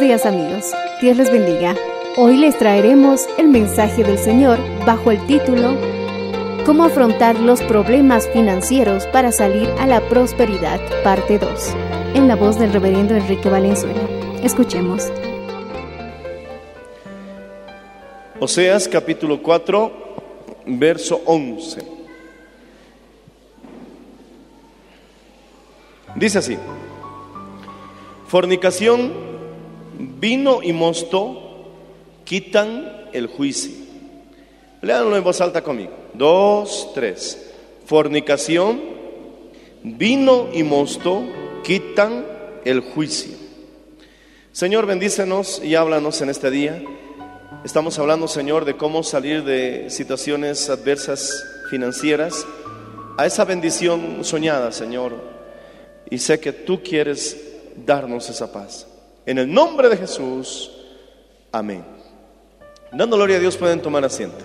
Días amigos, Dios les bendiga. Hoy les traeremos el mensaje del Señor bajo el título Cómo afrontar los problemas financieros para salir a la prosperidad, parte 2, en la voz del reverendo Enrique Valenzuela. Escuchemos. Oseas capítulo 4, verso 11. Dice así, fornicación, vino y mosto quitan el juicio. Léanlo en voz alta conmigo. Dos, tres. Fornicación, vino y mosto quitan el juicio. Señor, bendícenos y háblanos en este día. Estamos hablando, Señor, de cómo salir de situaciones adversas financieras a esa bendición soñada, Señor. Y sé que tú quieres darnos esa paz. En el nombre de Jesús, amén. Dando gloria a Dios pueden tomar asiento.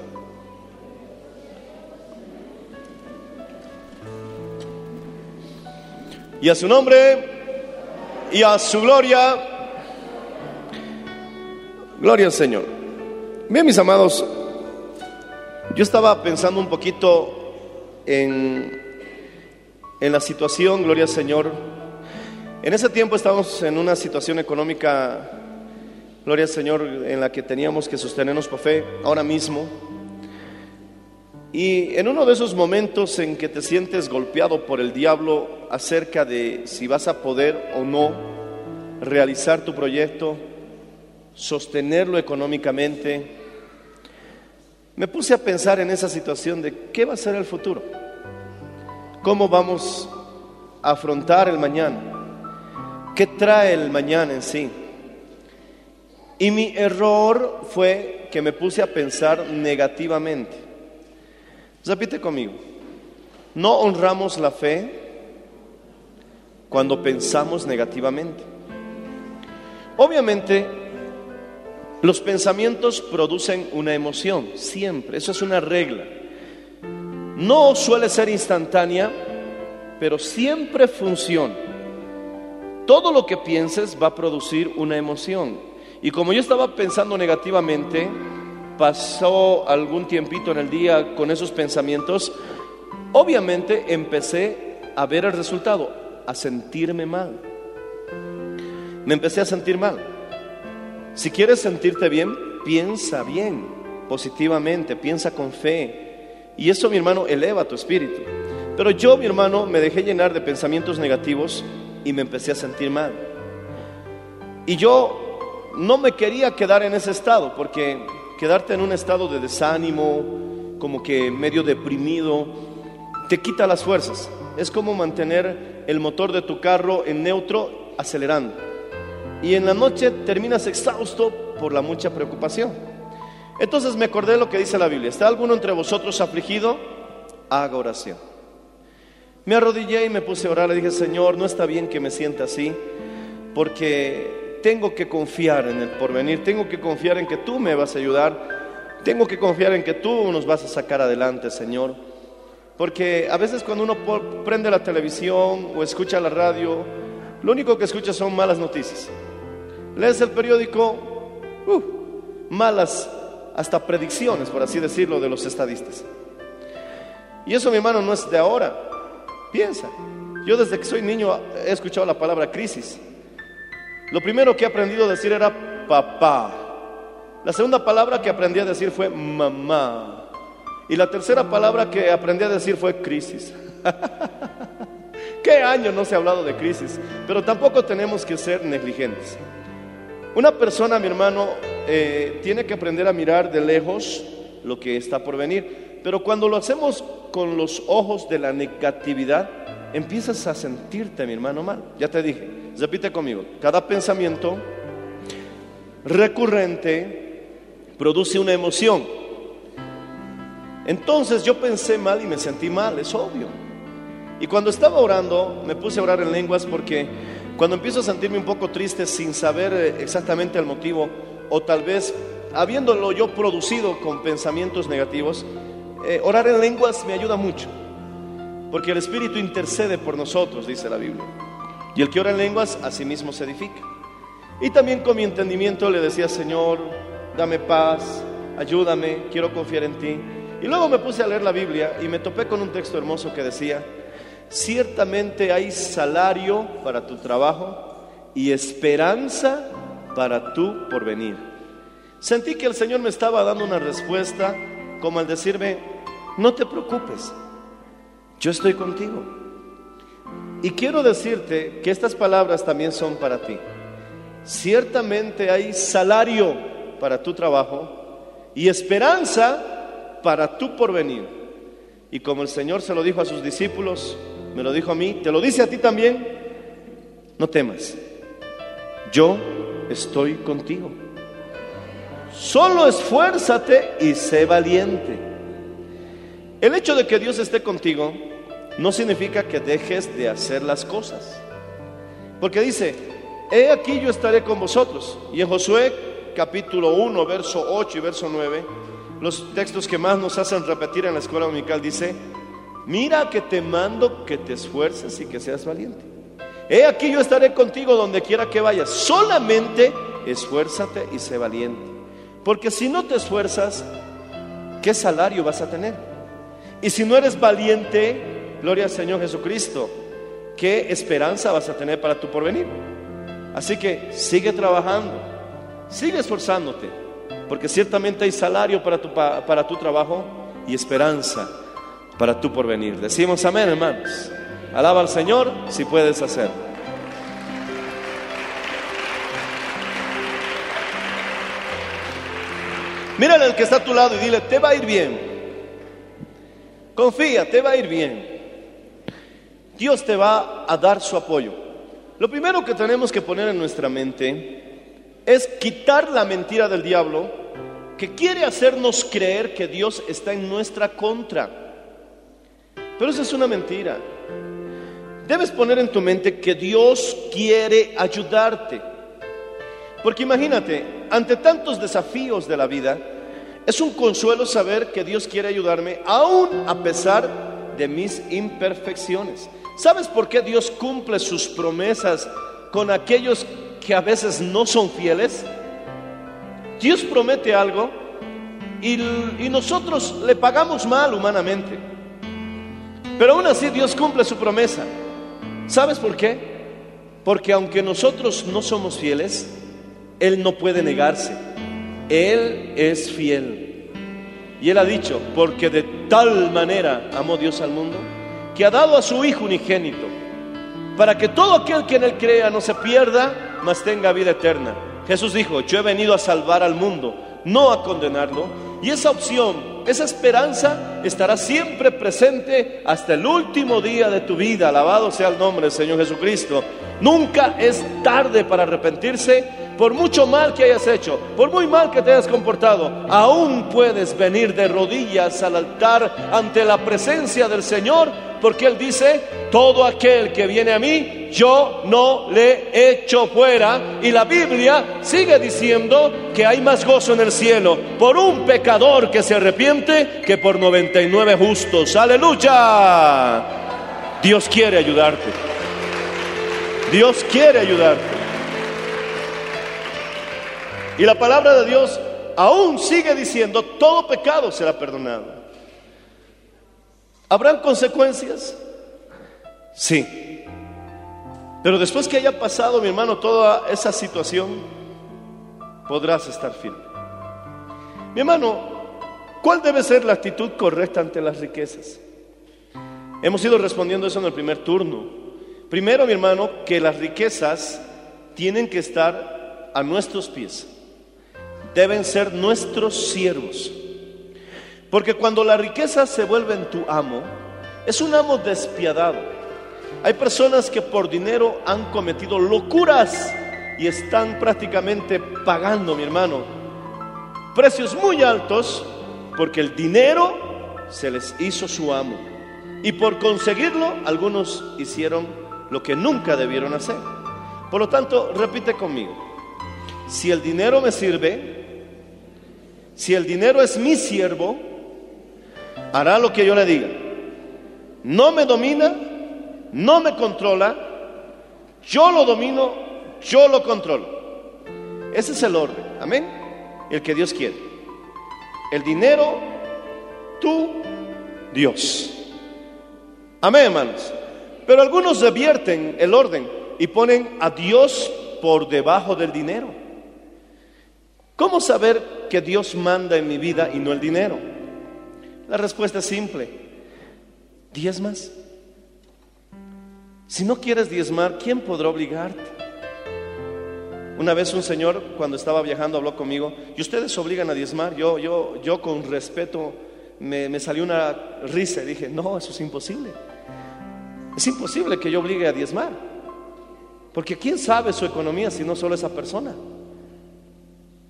Y a su nombre y a su gloria, gloria al Señor. Bien, mis amados, yo estaba pensando un poquito en, en la situación, gloria al Señor. En ese tiempo estábamos en una situación económica, gloria al Señor, en la que teníamos que sostenernos por fe ahora mismo. Y en uno de esos momentos en que te sientes golpeado por el diablo acerca de si vas a poder o no realizar tu proyecto, sostenerlo económicamente, me puse a pensar en esa situación de qué va a ser el futuro, cómo vamos a afrontar el mañana, qué trae el mañana en sí. Y mi error fue que me puse a pensar negativamente. Repite conmigo, no honramos la fe cuando pensamos negativamente. Obviamente, los pensamientos producen una emoción, siempre, eso es una regla. No suele ser instantánea, pero siempre funciona. Todo lo que pienses va a producir una emoción. Y como yo estaba pensando negativamente, pasó algún tiempito en el día con esos pensamientos, obviamente empecé a ver el resultado, a sentirme mal. Me empecé a sentir mal. Si quieres sentirte bien, piensa bien, positivamente, piensa con fe. Y eso, mi hermano, eleva tu espíritu. Pero yo, mi hermano, me dejé llenar de pensamientos negativos y me empecé a sentir mal. Y yo no me quería quedar en ese estado, porque quedarte en un estado de desánimo, como que medio deprimido, te quita las fuerzas. Es como mantener el motor de tu carro en neutro acelerando. Y en la noche terminas exhausto por la mucha preocupación. Entonces me acordé de lo que dice la Biblia. ¿Está alguno entre vosotros afligido? Haga oración. Me arrodillé y me puse a orar. Le dije, Señor, no está bien que me sienta así, porque tengo que confiar en el porvenir, tengo que confiar en que tú me vas a ayudar, Tengo que confiar en que tú nos vas a sacar adelante, Señor. Porque a veces cuando uno prende la televisión o escucha la radio, lo único que escucha son malas noticias. Lees el periódico, uh, malas hasta predicciones, por así decirlo, de los estadistas. Y eso, mi hermano, no es de ahora. Piensa, yo desde que soy niño he escuchado la palabra crisis. Lo primero que he aprendido a decir era papá. La segunda palabra que aprendí a decir fue mamá. Y la tercera palabra que aprendí a decir fue crisis. ¿Qué año no se ha hablado de crisis? Pero tampoco tenemos que ser negligentes. Una persona, mi hermano, eh, tiene que aprender a mirar de lejos lo que está por venir. Pero cuando lo hacemos con los ojos de la negatividad, empiezas a sentirte, mi hermano, mal. Ya te dije, repite conmigo, cada pensamiento recurrente produce una emoción. Entonces yo pensé mal y me sentí mal, es obvio. Y cuando estaba orando, me puse a orar en lenguas porque cuando empiezo a sentirme un poco triste sin saber eh, exactamente el motivo, o tal vez habiéndolo yo producido con pensamientos negativos, eh, orar en lenguas me ayuda mucho. Porque el Espíritu intercede por nosotros, dice la Biblia. Y el que ora en lenguas, a sí mismo se edifica. Y también con mi entendimiento le decía, Señor, dame paz, ayúdame, quiero confiar en ti. Y luego me puse a leer la Biblia y me topé con un texto hermoso que decía, ciertamente hay salario para tu trabajo y esperanza para tu porvenir. Sentí que el Señor me estaba dando una respuesta como al decirme, no te preocupes, yo estoy contigo. Y quiero decirte que estas palabras también son para ti. Ciertamente hay salario para tu trabajo y esperanza para tu porvenir. Y como el Señor se lo dijo a sus discípulos, me lo dijo a mí, te lo dice a ti también, no temas, yo estoy contigo. Solo esfuérzate y sé valiente. El hecho de que Dios esté contigo no significa que dejes de hacer las cosas. Porque dice, he aquí yo estaré con vosotros. Y en Josué capítulo 1, verso 8 y verso 9, los textos que más nos hacen repetir en la escuela dominical dice, mira que te mando que te esfuerces y que seas valiente. He aquí yo estaré contigo donde quiera que vayas. Solamente esfuérzate y sé valiente. Porque si no te esfuerzas, ¿qué salario vas a tener? Y si no eres valiente, gloria al Señor Jesucristo, ¿qué esperanza vas a tener para tu porvenir? Así que sigue trabajando, sigue esforzándote, porque ciertamente hay salario para tu, pa- para tu trabajo y esperanza para tu porvenir. Decimos amén, hermanos. Alaba al Señor si puedes hacerlo. Mírale al que está a tu lado y dile, te va a ir bien. Confía, te va a ir bien. Dios te va a dar su apoyo. Lo primero que tenemos que poner en nuestra mente es quitar la mentira del diablo que quiere hacernos creer que Dios está en nuestra contra. Pero esa es una mentira. Debes poner en tu mente que Dios quiere ayudarte. Porque imagínate, ante tantos desafíos de la vida, es un consuelo saber que Dios quiere ayudarme aún a pesar de mis imperfecciones. ¿Sabes por qué Dios cumple sus promesas con aquellos que a veces no son fieles? Dios promete algo y, y nosotros le pagamos mal humanamente. Pero aún así Dios cumple su promesa. ¿Sabes por qué? Porque aunque nosotros no somos fieles, Él no puede negarse. Él es fiel. Y Él ha dicho, porque de tal manera amó Dios al mundo, que ha dado a su Hijo unigénito, para que todo aquel que en Él crea no se pierda, mas tenga vida eterna. Jesús dijo, yo he venido a salvar al mundo, no a condenarlo. Y esa opción, esa esperanza estará siempre presente hasta el último día de tu vida. Alabado sea el nombre del Señor Jesucristo. Nunca es tarde para arrepentirse, por mucho mal que hayas hecho, por muy mal que te hayas comportado, aún puedes venir de rodillas al altar ante la presencia del Señor, porque Él dice, todo aquel que viene a mí, yo no le echo fuera. Y la Biblia sigue diciendo que hay más gozo en el cielo por un pecador que se arrepiente que por 99 justos. Aleluya. Dios quiere ayudarte. Dios quiere ayudarte. Y la palabra de Dios aún sigue diciendo, todo pecado será perdonado. ¿Habrán consecuencias? Sí. Pero después que haya pasado, mi hermano, toda esa situación, podrás estar firme. Mi hermano, ¿cuál debe ser la actitud correcta ante las riquezas? Hemos ido respondiendo eso en el primer turno. Primero, mi hermano, que las riquezas tienen que estar a nuestros pies deben ser nuestros siervos. Porque cuando la riqueza se vuelve en tu amo, es un amo despiadado. Hay personas que por dinero han cometido locuras y están prácticamente pagando, mi hermano, precios muy altos porque el dinero se les hizo su amo. Y por conseguirlo, algunos hicieron lo que nunca debieron hacer. Por lo tanto, repite conmigo, si el dinero me sirve, si el dinero es mi siervo, hará lo que yo le diga. No me domina, no me controla, yo lo domino, yo lo controlo. Ese es el orden, amén. El que Dios quiere. El dinero, tú, Dios. Amén, hermanos. Pero algunos revierten el orden y ponen a Dios por debajo del dinero. ¿Cómo saber que Dios manda en mi vida y no el dinero? La respuesta es simple. Diezmas. Si no quieres diezmar, ¿quién podrá obligarte? Una vez un señor cuando estaba viajando habló conmigo y ustedes obligan a diezmar. Yo, yo, yo con respeto me, me salió una risa y dije, no, eso es imposible. Es imposible que yo obligue a diezmar. Porque ¿quién sabe su economía si no solo esa persona?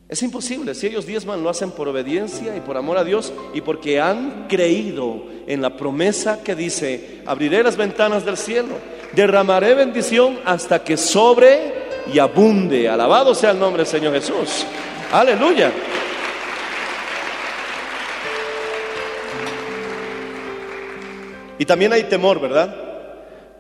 Es imposible. Si ellos diezman, lo hacen por obediencia y por amor a Dios y porque han creído en la promesa que dice, abriré las ventanas del cielo, derramaré bendición hasta que sobre y abunde. Alabado sea el nombre del Señor Jesús. Aleluya. Y también hay temor, ¿verdad?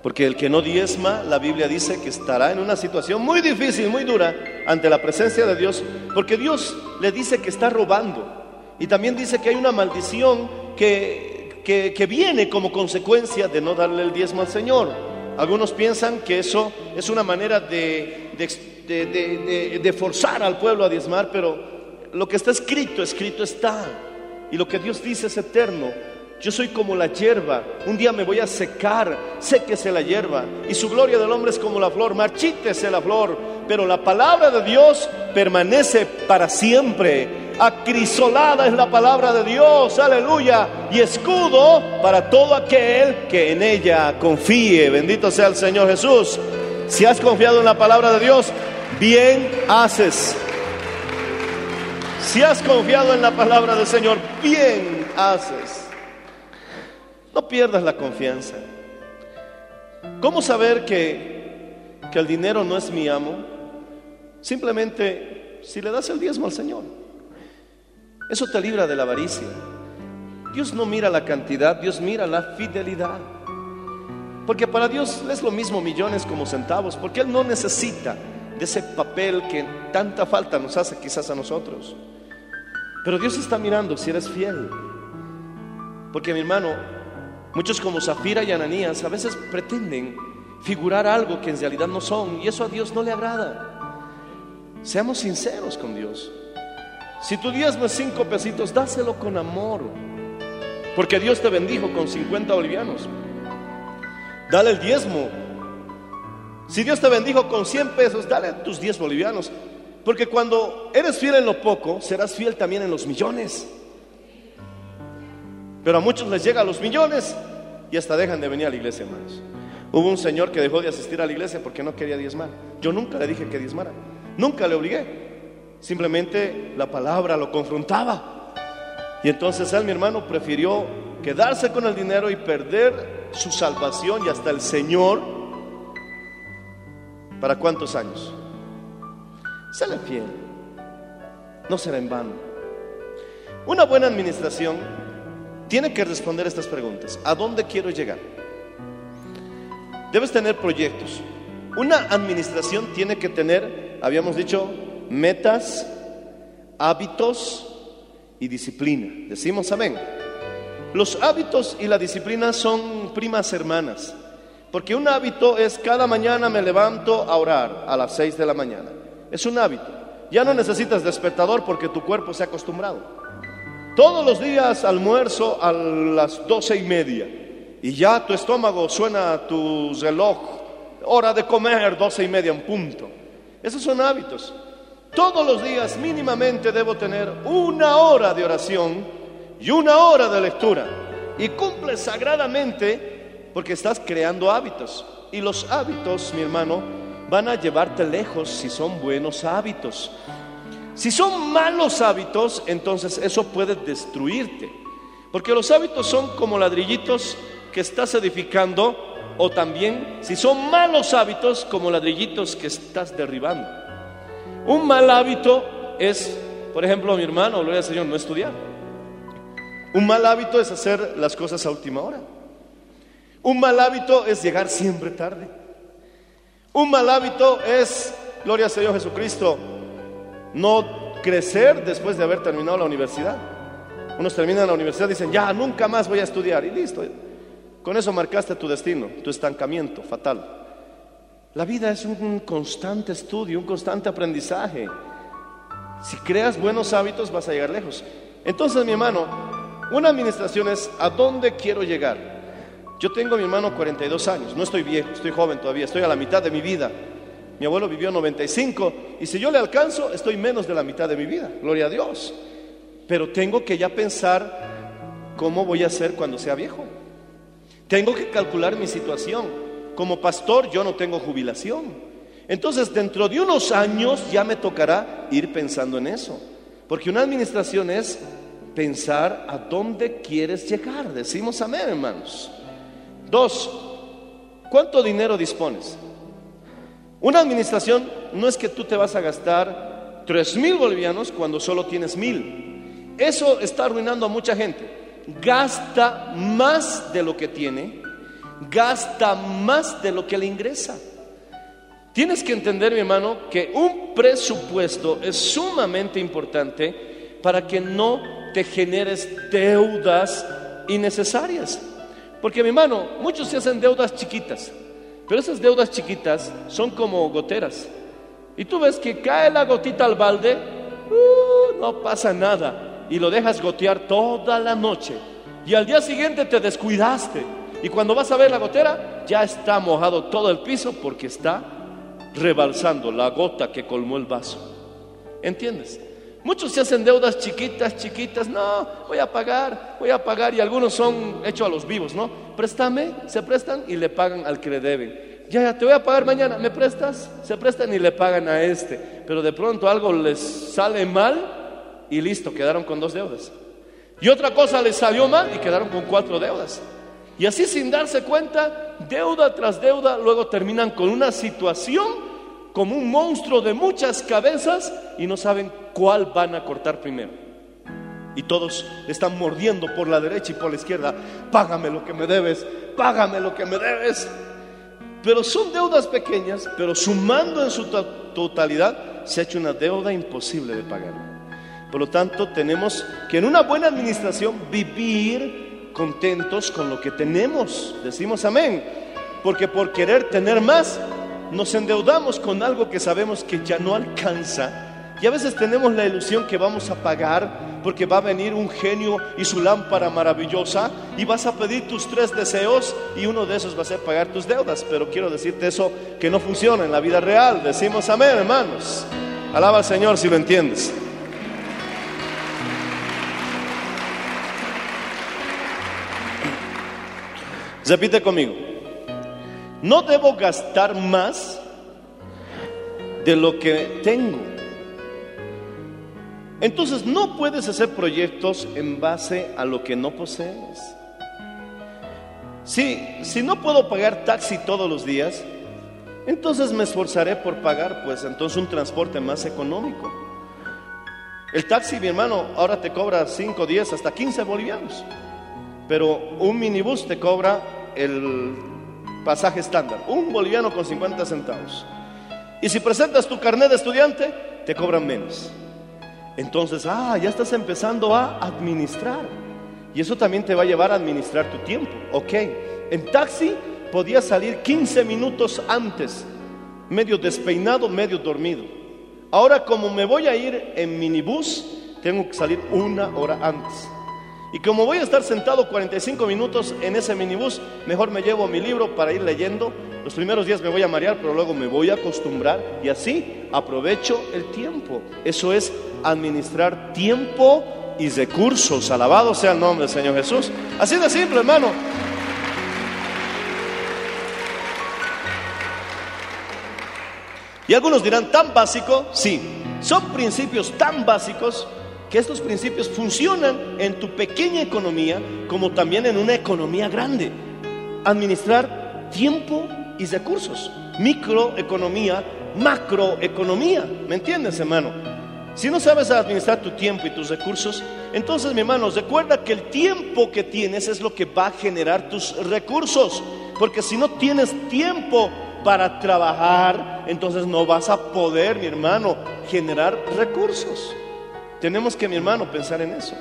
Porque el que no diezma, la Biblia dice que estará en una situación muy difícil, muy dura, ante la presencia de Dios, porque Dios le dice que está robando. Y también dice que hay una maldición que, que, viene como consecuencia de no darle el diezmo al Señor. Algunos piensan que eso es una manera de, forzar al pueblo a diezmar, pero lo que está escrito, escrito está. Y lo que Dios dice es eterno. Yo soy como la hierba, un día me voy a secar, séquese la hierba, y su gloria del hombre es como la flor, marchítese la flor, pero la palabra de Dios permanece para siempre. Acrisolada es la palabra de Dios, aleluya, y escudo para todo aquel que en ella confíe. Bendito sea el Señor Jesús. Si has confiado en la palabra de Dios, bien haces. Si has confiado en la palabra del Señor, bien haces. No pierdas la confianza. ¿Cómo saber que, que el dinero no es mi amo? Simplemente si le das el diezmo al Señor. Eso te libra de la avaricia. Dios no mira la cantidad, Dios mira la fidelidad. Porque para Dios es lo mismo millones como centavos, porque Él no necesita de ese papel que tanta falta nos hace quizás a nosotros. Pero Dios está mirando si eres fiel. Porque mi hermano, Muchos como Zafira y Ananías a veces pretenden figurar algo que en realidad no son y eso a Dios no le agrada. Seamos sinceros con Dios. Si tu diezmo es cinco pesitos, dáselo con amor. Porque Dios te bendijo con 50 bolivianos. Dale el diezmo. Si Dios te bendijo con 100 pesos, dale tus 10 bolivianos. Porque cuando eres fiel en lo poco, serás fiel también en los millones. Pero a muchos les llega a los millones y hasta dejan de venir a la iglesia, hermanos. Hubo un señor que dejó de asistir a la iglesia porque no quería diezmar. Yo nunca le dije que diezmara. Nunca le obligué. Simplemente la palabra lo confrontaba. Y entonces él, mi hermano, prefirió quedarse con el dinero y perder su salvación y hasta el Señor. ¿Para cuántos años? Séle fiel. No será en vano. Una buena administración tiene que responder estas preguntas. ¿A dónde quiero llegar? Debes tener proyectos. Una administración tiene que tener, habíamos dicho, metas, hábitos y disciplina. Decimos amén. Los hábitos y la disciplina son primas hermanas, porque un hábito es cada mañana me levanto a orar a las 6 de la mañana. Es un hábito. Ya no necesitas despertador porque tu cuerpo se ha acostumbrado. Todos los días almuerzo a las doce y media y ya tu estómago suena tu reloj, hora de comer, doce y media en punto. Esos son hábitos. Todos los días mínimamente debo tener una hora de oración y una hora de lectura. Y cumple sagradamente porque estás creando hábitos. Y los hábitos, mi hermano, van a llevarte lejos si son buenos hábitos. Si son malos hábitos, entonces eso puede destruirte. Porque los hábitos son como ladrillitos que estás edificando o también, si son malos hábitos, como ladrillitos que estás derribando. Un mal hábito es, por ejemplo, mi hermano, gloria al Señor, no estudiar. Un mal hábito es hacer las cosas a última hora. Un mal hábito es llegar siempre tarde. Un mal hábito es, gloria al Señor Jesucristo, no crecer después de haber terminado la universidad. Unos terminan la universidad y dicen, ya, nunca más voy a estudiar. Y listo. Con eso marcaste tu destino, tu estancamiento fatal. La vida es un constante estudio, un constante aprendizaje. Si creas buenos hábitos vas a llegar lejos. Entonces, mi hermano, una administración es a dónde quiero llegar. Yo tengo, mi hermano, 42 años. No estoy viejo, estoy joven todavía, estoy a la mitad de mi vida. Mi abuelo vivió 95 y si yo le alcanzo, estoy menos de la mitad de mi vida. Gloria a Dios. Pero tengo que ya pensar cómo voy a ser cuando sea viejo. Tengo que calcular mi situación. Como pastor yo no tengo jubilación. Entonces dentro de unos años ya me tocará ir pensando en eso. Porque una administración es pensar a dónde quieres llegar. Decimos amén, hermanos. Dos, ¿cuánto dinero dispones? Una administración no es que tú te vas a gastar tres mil bolivianos cuando solo tienes mil. Eso está arruinando a mucha gente. Gasta más de lo que tiene gasta más de lo que le ingresa. Tienes que entender, mi hermano, que un presupuesto es sumamente importante para que no te generes deudas innecesarias. Porque, mi hermano, muchos se hacen deudas chiquitas, pero esas deudas chiquitas son como goteras. Y tú ves que cae la gotita al balde, uh, no pasa nada, y lo dejas gotear toda la noche. Y al día siguiente te descuidaste y cuando vas a ver la gotera, ya está mojado todo el piso porque está rebalsando la gota que colmó el vaso. ¿Entiendes? Muchos se hacen deudas chiquitas, chiquitas. No, voy a pagar, voy a pagar. Y algunos son hechos a los vivos, ¿no? Préstame, se prestan y le pagan al que le deben. Ya, ya, te voy a pagar mañana. ¿Me prestas? Se prestan y le pagan a este. Pero de pronto algo les sale mal y listo, quedaron con dos deudas. Y otra cosa les salió mal y quedaron con cuatro deudas. Y así sin darse cuenta, deuda tras deuda, luego terminan con una situación como un monstruo de muchas cabezas y no saben cuál van a cortar primero. Y todos están mordiendo por la derecha y por la izquierda. Págame lo que me debes, págame lo que me debes. Pero son deudas pequeñas, pero sumando en su totalidad se ha hecho una deuda imposible de pagar. Por lo tanto, tenemos que en una buena administración vivir contentos con lo que tenemos. Decimos amén. Porque por querer tener más, nos endeudamos con algo que sabemos que ya no alcanza. Y a veces tenemos la ilusión que vamos a pagar porque va a venir un genio y su lámpara maravillosa y vas a pedir tus tres deseos y uno de esos va a ser pagar tus deudas. Pero quiero decirte eso que no funciona en la vida real. Decimos amén, hermanos. Alaba al Señor si lo entiendes. Repite conmigo. No debo gastar más de lo que tengo. Entonces no puedes hacer proyectos en base a lo que no posees. Si, si no puedo pagar taxi todos los días, entonces me esforzaré por pagar, pues entonces un transporte más económico. El taxi, mi hermano, ahora te cobra 5, 10, hasta 15 bolivianos. Pero un minibús te cobra el pasaje estándar, un boliviano con 50 centavos. Y si presentas tu carnet de estudiante, te cobran menos. Entonces, ah, ya estás empezando a administrar. Y eso también te va a llevar a administrar tu tiempo. Ok, en taxi podía salir 15 minutos antes, medio despeinado, medio dormido. Ahora como me voy a ir en minibús, tengo que salir una hora antes. Y como voy a estar sentado 45 minutos en ese minibús, mejor me llevo mi libro para ir leyendo. Los primeros días me voy a marear, pero luego me voy a acostumbrar y así aprovecho el tiempo. Eso es administrar tiempo y recursos. Alabado sea el nombre del Señor Jesús. Así de simple, hermano. Y algunos dirán, ¿tan básico? Sí, son principios tan básicos que estos principios funcionan en tu pequeña economía como también en una economía grande. Administrar tiempo y recursos. Microeconomía, macroeconomía. ¿Me entiendes, hermano? Si no sabes administrar tu tiempo y tus recursos, entonces, mi hermano, recuerda que el tiempo que tienes es lo que va a generar tus recursos. Porque si no tienes tiempo para trabajar, entonces no vas a poder, mi hermano, generar recursos. Tenemos que, mi hermano, pensar en eso.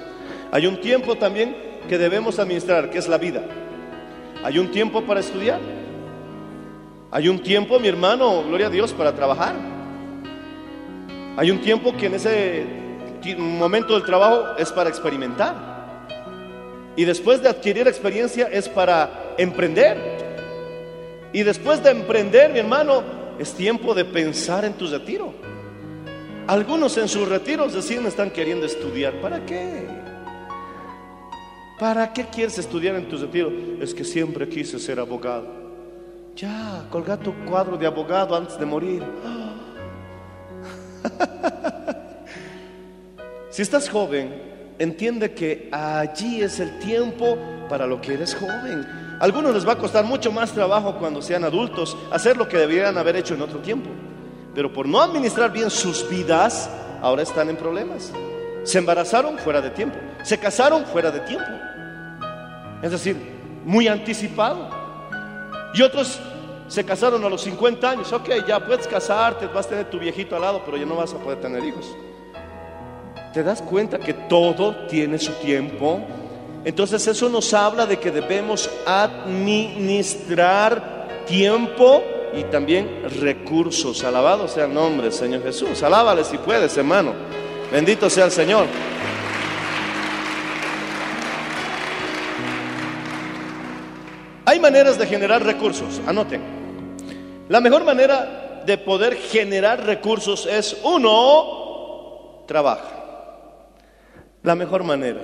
Hay un tiempo también que debemos administrar, que es la vida. Hay un tiempo para estudiar. Hay un tiempo, mi hermano, gloria a Dios, para trabajar. Hay un tiempo que en ese momento del trabajo es para experimentar. Y después de adquirir experiencia es para emprender. Y después de emprender, mi hermano, es tiempo de pensar en tu retiro. Algunos en sus retiros recién están queriendo estudiar. ¿Para qué? ¿Para qué quieres estudiar en tu retiro? Es que siempre quise ser abogado. Ya, colga tu cuadro de abogado antes de morir. Si estás joven, entiende que allí es el tiempo para lo que eres joven. A algunos les va a costar mucho más trabajo cuando sean adultos hacer lo que deberían haber hecho en otro tiempo. Pero por no administrar bien sus vidas, ahora están en problemas. Se embarazaron fuera de tiempo. Se casaron fuera de tiempo. Es decir, muy anticipado. Y otros se casaron a los 50 años. Ok, ya puedes casarte, vas a tener tu viejito al lado, pero ya no vas a poder tener hijos. ¿Te das cuenta que todo tiene su tiempo? Entonces eso nos habla de que debemos administrar tiempo y también recursos. Alabado sea el nombre del Señor Jesús. Alábale si puedes, hermano. Bendito sea el Señor. Hay maneras de generar recursos. Anoten. La mejor manera de poder generar recursos es uno, trabaja. La mejor manera.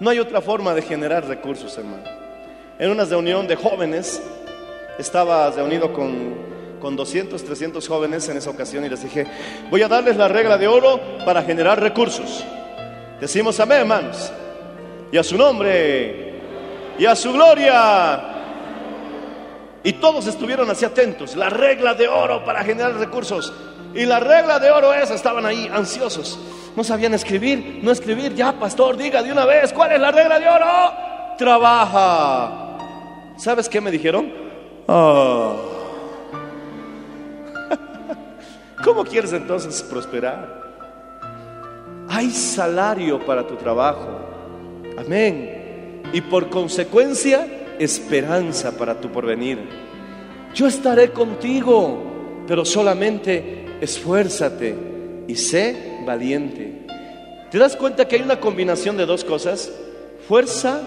No hay otra forma de generar recursos, hermano. En una reunión de jóvenes, estaba reunido con, con 200, 300 jóvenes en esa ocasión y les dije, voy a darles la regla de oro para generar recursos. Decimos amén, hermanos. Y a su nombre, y a su gloria. Y todos estuvieron así atentos. La regla de oro para generar recursos. Y la regla de oro es, estaban ahí ansiosos. No sabían escribir, no escribir. Ya, pastor, diga de una vez, ¿cuál es la regla de oro? Trabaja. ¿Sabes qué me dijeron? Oh. ¿Cómo quieres entonces prosperar? Hay salario para tu trabajo. Amén. Y por consecuencia, esperanza para tu porvenir. Yo estaré contigo, pero solamente esfuérzate y sé valiente. ¿Te das cuenta que hay una combinación de dos cosas? Fuerza,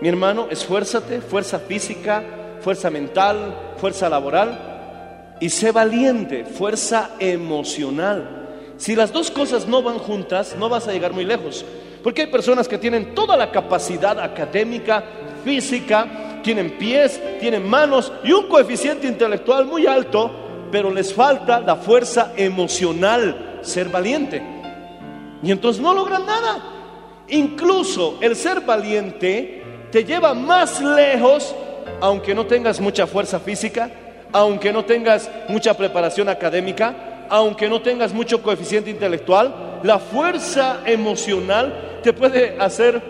mi hermano, esfuérzate, fuerza física, fuerza mental, fuerza laboral, y sé valiente, fuerza emocional. Si las dos cosas no van juntas, no vas a llegar muy lejos. Porque hay personas que tienen toda la capacidad académica, física, tienen pies, tienen manos y un coeficiente intelectual muy alto, pero les falta la fuerza emocional, ser valiente. Y entonces no logran nada. Incluso el ser valiente te lleva más lejos, aunque no tengas mucha fuerza física, aunque no tengas mucha preparación académica, aunque no tengas mucho coeficiente intelectual, la fuerza emocional te puede hacer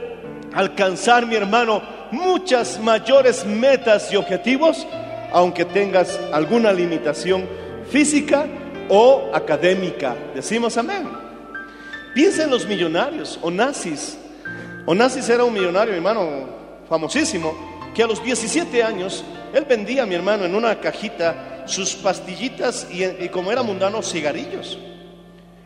alcanzar, mi hermano, muchas mayores metas y objetivos, aunque tengas alguna limitación física o académica. Decimos amén. Piensa en los millonarios, Onassis. Onassis era un millonario, mi hermano, famosísimo, que a los 17 años él vendía, mi hermano, en una cajita sus pastillitas y, como era mundano, cigarrillos.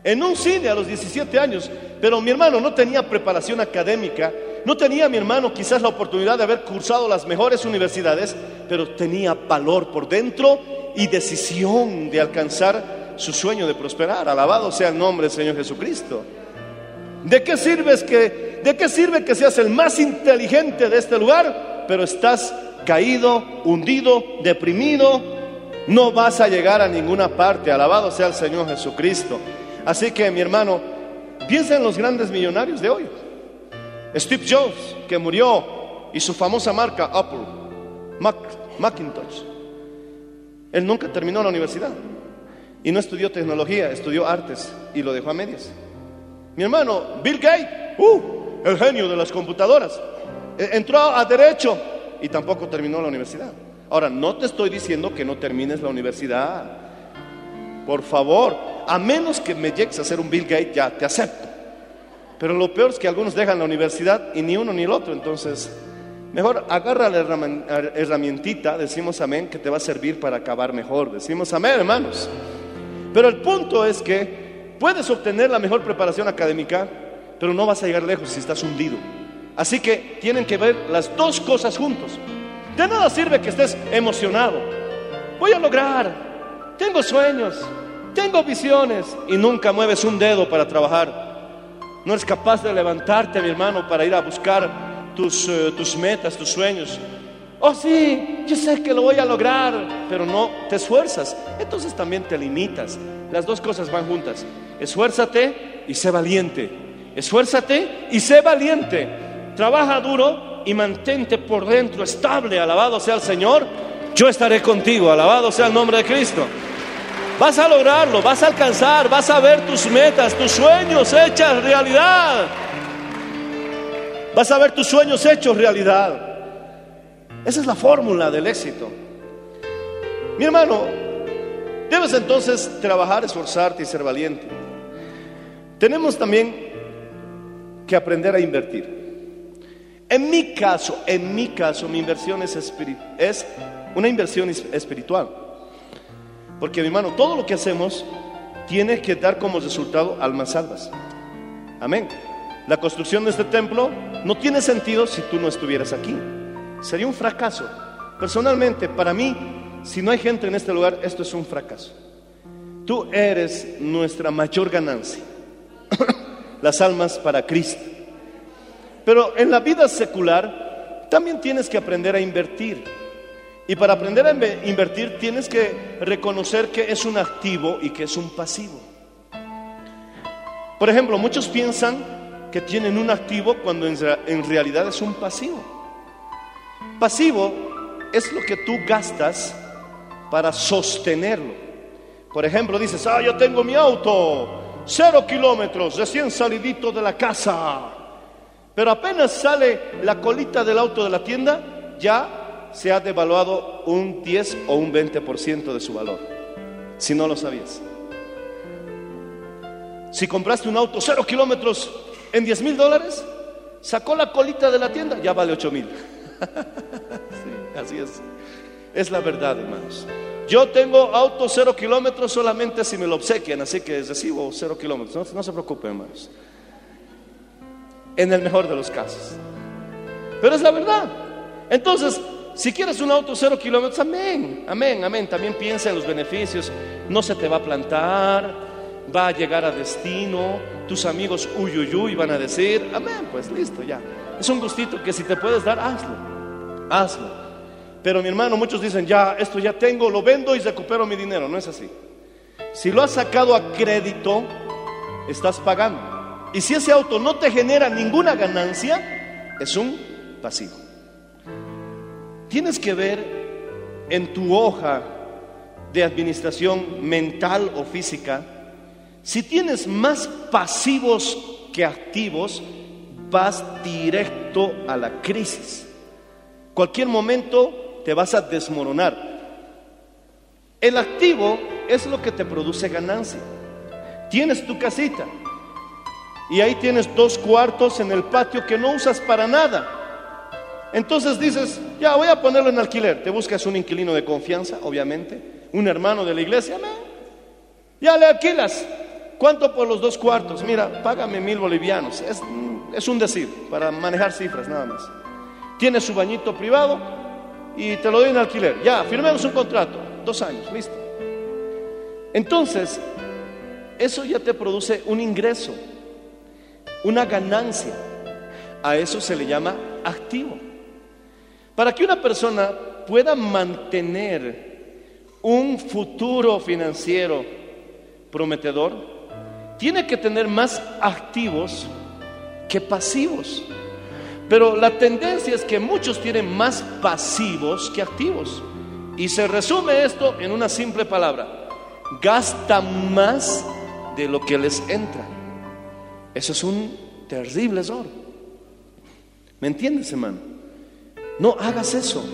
En un cine a los 17 años, pero mi hermano no tenía preparación académica, no tenía mi hermano quizás la oportunidad de haber cursado las mejores universidades, pero tenía valor por dentro y decisión de alcanzar su sueño de prosperar. Alabado sea el nombre del Señor Jesucristo. ¿De qué que de qué sirve que seas el más inteligente de este lugar, pero estás caído, hundido, deprimido? No vas a llegar a ninguna parte. Alabado sea el Señor Jesucristo. Así que mi hermano, piensa en los grandes millonarios de hoy. Steve Jobs, que murió, y su famosa marca Apple, Mac, Macintosh. Él nunca terminó la universidad y no estudió tecnología, estudió artes y lo dejó a medias. Mi hermano Bill Gates, uh, el genio de las computadoras, e- entró a derecho y tampoco terminó la universidad. Ahora, no te estoy diciendo que no termines la universidad. Por favor, a menos que me llegues a ser un Bill Gates, ya te acepto. Pero lo peor es que algunos dejan la universidad y ni uno ni el otro. Entonces, mejor agarra la herrami- herramientita, decimos amén, que te va a servir para acabar mejor. Decimos amén, hermanos. Pero el punto es que puedes obtener la mejor preparación académica, pero no vas a llegar lejos si estás hundido. Así que tienen que ver las dos cosas juntos. De nada sirve que estés emocionado. Voy a lograr. Tengo sueños. Tengo visiones. Y nunca mueves un dedo para trabajar. No eres capaz de levantarte, mi hermano, para ir a buscar tus, eh, tus metas, tus sueños. Oh, sí, yo sé que lo voy a lograr, pero no te esfuerzas. Entonces también te limitas. Las dos cosas van juntas. Esfuérzate y sé valiente. Esfuérzate y sé valiente. Trabaja duro y mantente por dentro estable. Alabado sea el Señor. Yo estaré contigo. Alabado sea el nombre de Cristo. Vas a lograrlo, vas a alcanzar, vas a ver tus metas, tus sueños hechas realidad. Vas a ver tus sueños hechos realidad. Esa es la fórmula del éxito. Mi hermano, debes entonces trabajar, esforzarte y ser valiente. Tenemos también que aprender a invertir. En mi caso, en mi caso, mi inversión es, espiri- es una inversión es- espiritual. Porque mi hermano, todo lo que hacemos tiene que dar como resultado almas salvas. Amén. La construcción de este templo no tiene sentido si tú no estuvieras aquí. Sería un fracaso. Personalmente, para mí, si no hay gente en este lugar, esto es un fracaso. Tú eres nuestra mayor ganancia. Las almas para Cristo. Pero en la vida secular también tienes que aprender a invertir. Y para aprender a inve- invertir tienes que reconocer que es un activo y que es un pasivo. Por ejemplo, muchos piensan que tienen un activo cuando en realidad es un pasivo. Pasivo es lo que tú gastas para sostenerlo. Por ejemplo, dices, ah, yo tengo mi auto, cero kilómetros, recién salidito de la casa. Pero apenas sale la colita del auto de la tienda, ya se ha devaluado un 10 o un 20% de su valor. Si no lo sabías. Si compraste un auto cero kilómetros en 10 mil dólares, sacó la colita de la tienda, ya vale 8 mil. Sí, así es. Es la verdad, hermanos. Yo tengo auto cero kilómetros solamente si me lo obsequian, así que recibo cero kilómetros. No, no se preocupen, hermanos. En el mejor de los casos. Pero es la verdad. Entonces, si quieres un auto cero kilómetros, amén, amén, amén. También piensa en los beneficios. No se te va a plantar, va a llegar a destino. Tus amigos uy, uy, uy van a decir, amén, pues listo, ya. Es un gustito que si te puedes dar, hazlo, hazlo. Pero mi hermano, muchos dicen, ya, esto ya tengo, lo vendo y recupero mi dinero. No es así. Si lo has sacado a crédito, estás pagando. Y si ese auto no te genera ninguna ganancia, es un pasivo. Tienes que ver en tu hoja de administración mental o física, si tienes más pasivos que activos, vas directo a la crisis. Cualquier momento te vas a desmoronar. El activo es lo que te produce ganancia. Tienes tu casita y ahí tienes dos cuartos en el patio que no usas para nada. Entonces dices, ya voy a ponerlo en alquiler. Te buscas un inquilino de confianza, obviamente, un hermano de la iglesia. Ya le alquilas. ¿Cuánto por los dos cuartos? Mira, págame mil bolivianos. Es, es un decir, para manejar cifras nada más. Tiene su bañito privado y te lo doy en alquiler. Ya, firmemos un contrato. Dos años, listo. Entonces, eso ya te produce un ingreso, una ganancia. A eso se le llama activo. Para que una persona pueda mantener un futuro financiero prometedor, tiene que tener más activos que pasivos. Pero la tendencia es que muchos tienen más pasivos que activos. Y se resume esto en una simple palabra. Gastan más de lo que les entra. Eso es un terrible error. ¿Me entiendes, hermano? No hagas eso.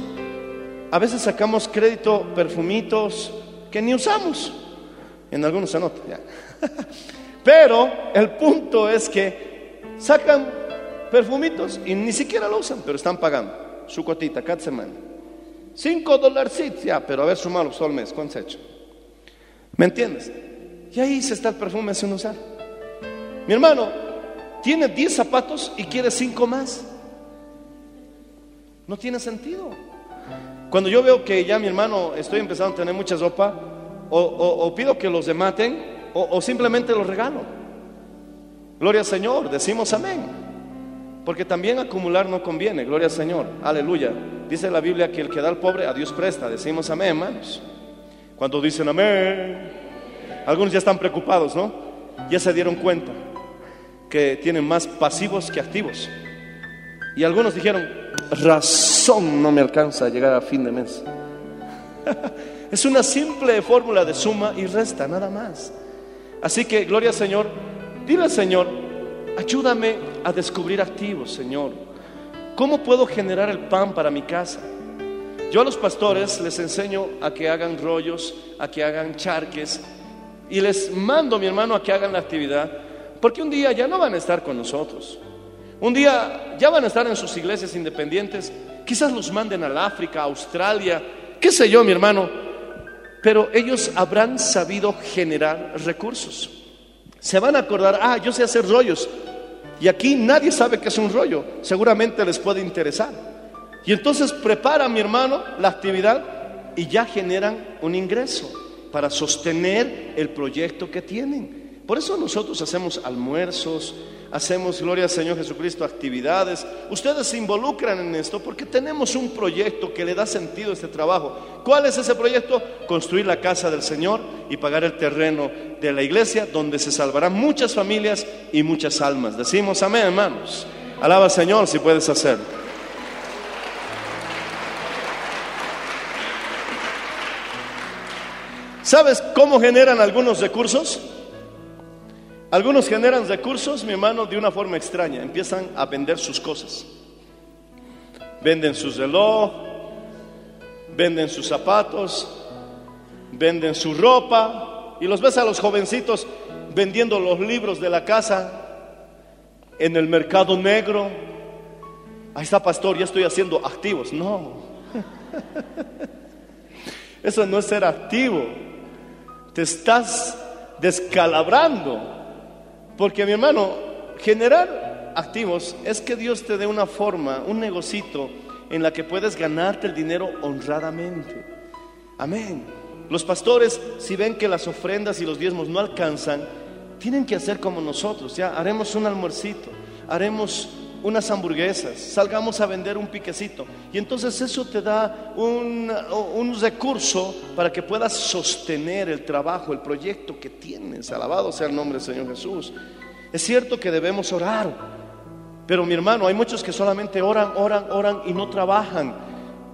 A veces sacamos crédito, perfumitos que ni usamos. En algunos se nota. ya. Pero el punto es que sacan perfumitos y ni siquiera lo usan, pero están pagando su cotita cada semana. Cinco dolarcitos, ya, pero a ver, sumalo todo el mes, ¿cuánto se hecho? ¿Me entiendes? Y ahí se está el perfume sin usar. Mi hermano tiene 10 zapatos y quiere cinco más. No tiene sentido. Cuando yo veo que ya mi hermano estoy empezando a tener mucha ropa, o pido que los dematen, o, o simplemente los regalo. Gloria al Señor, decimos amén. Porque también acumular no conviene, gloria al Señor, aleluya. Dice la Biblia que el que da al pobre a Dios presta, decimos amén, hermanos. Cuando dicen amén, algunos ya están preocupados, ¿no? Ya se dieron cuenta que tienen más pasivos que activos. Y algunos dijeron, razón no me alcanza a llegar a fin de mes. es una simple fórmula de suma y resta, nada más. Así que, gloria al Señor, dile al Señor, ayúdame a descubrir activos, Señor. ¿Cómo puedo generar el pan para mi casa? Yo a los pastores les enseño a que hagan rollos, a que hagan charques y les mando, mi hermano, a que hagan la actividad, porque un día ya no van a estar con nosotros. Un día ya van a estar en sus iglesias independientes, quizás los manden al África, a Australia, qué sé yo, mi hermano, pero ellos habrán sabido generar recursos. Se van a acordar, ah, yo sé hacer rollos, y aquí nadie sabe qué es un rollo, seguramente les puede interesar. Y entonces prepara mi hermano la actividad y ya generan un ingreso para sostener el proyecto que tienen. Por eso nosotros hacemos almuerzos, hacemos, gloria al Señor Jesucristo, actividades. Ustedes se involucran en esto porque tenemos un proyecto que le da sentido a este trabajo. ¿Cuál es ese proyecto? Construir la casa del Señor y pagar el terreno de la iglesia donde se salvarán muchas familias y muchas almas. Decimos amén, hermanos. Alaba al Señor si puedes hacerlo. ¿Sabes cómo generan algunos recursos? Algunos generan recursos, mi hermano, de una forma extraña. Empiezan a vender sus cosas. Venden sus reloj, venden sus zapatos, venden su ropa. Y los ves a los jovencitos vendiendo los libros de la casa en el mercado negro. Ahí está, pastor, ya estoy haciendo activos. No. Eso no es ser activo. Te estás descalabrando. Porque mi hermano, generar activos es que Dios te dé una forma, un negocito en la que puedes ganarte el dinero honradamente. Amén. Los pastores, si ven que las ofrendas y los diezmos no alcanzan, tienen que hacer como nosotros, ya haremos un almuercito, haremos unas hamburguesas, salgamos a vender un piquecito. Y entonces eso te da un, un recurso para que puedas sostener el trabajo, el proyecto que tienes. Alabado sea el nombre del Señor Jesús. Es cierto que debemos orar, pero mi hermano, hay muchos que solamente oran, oran, oran y no trabajan.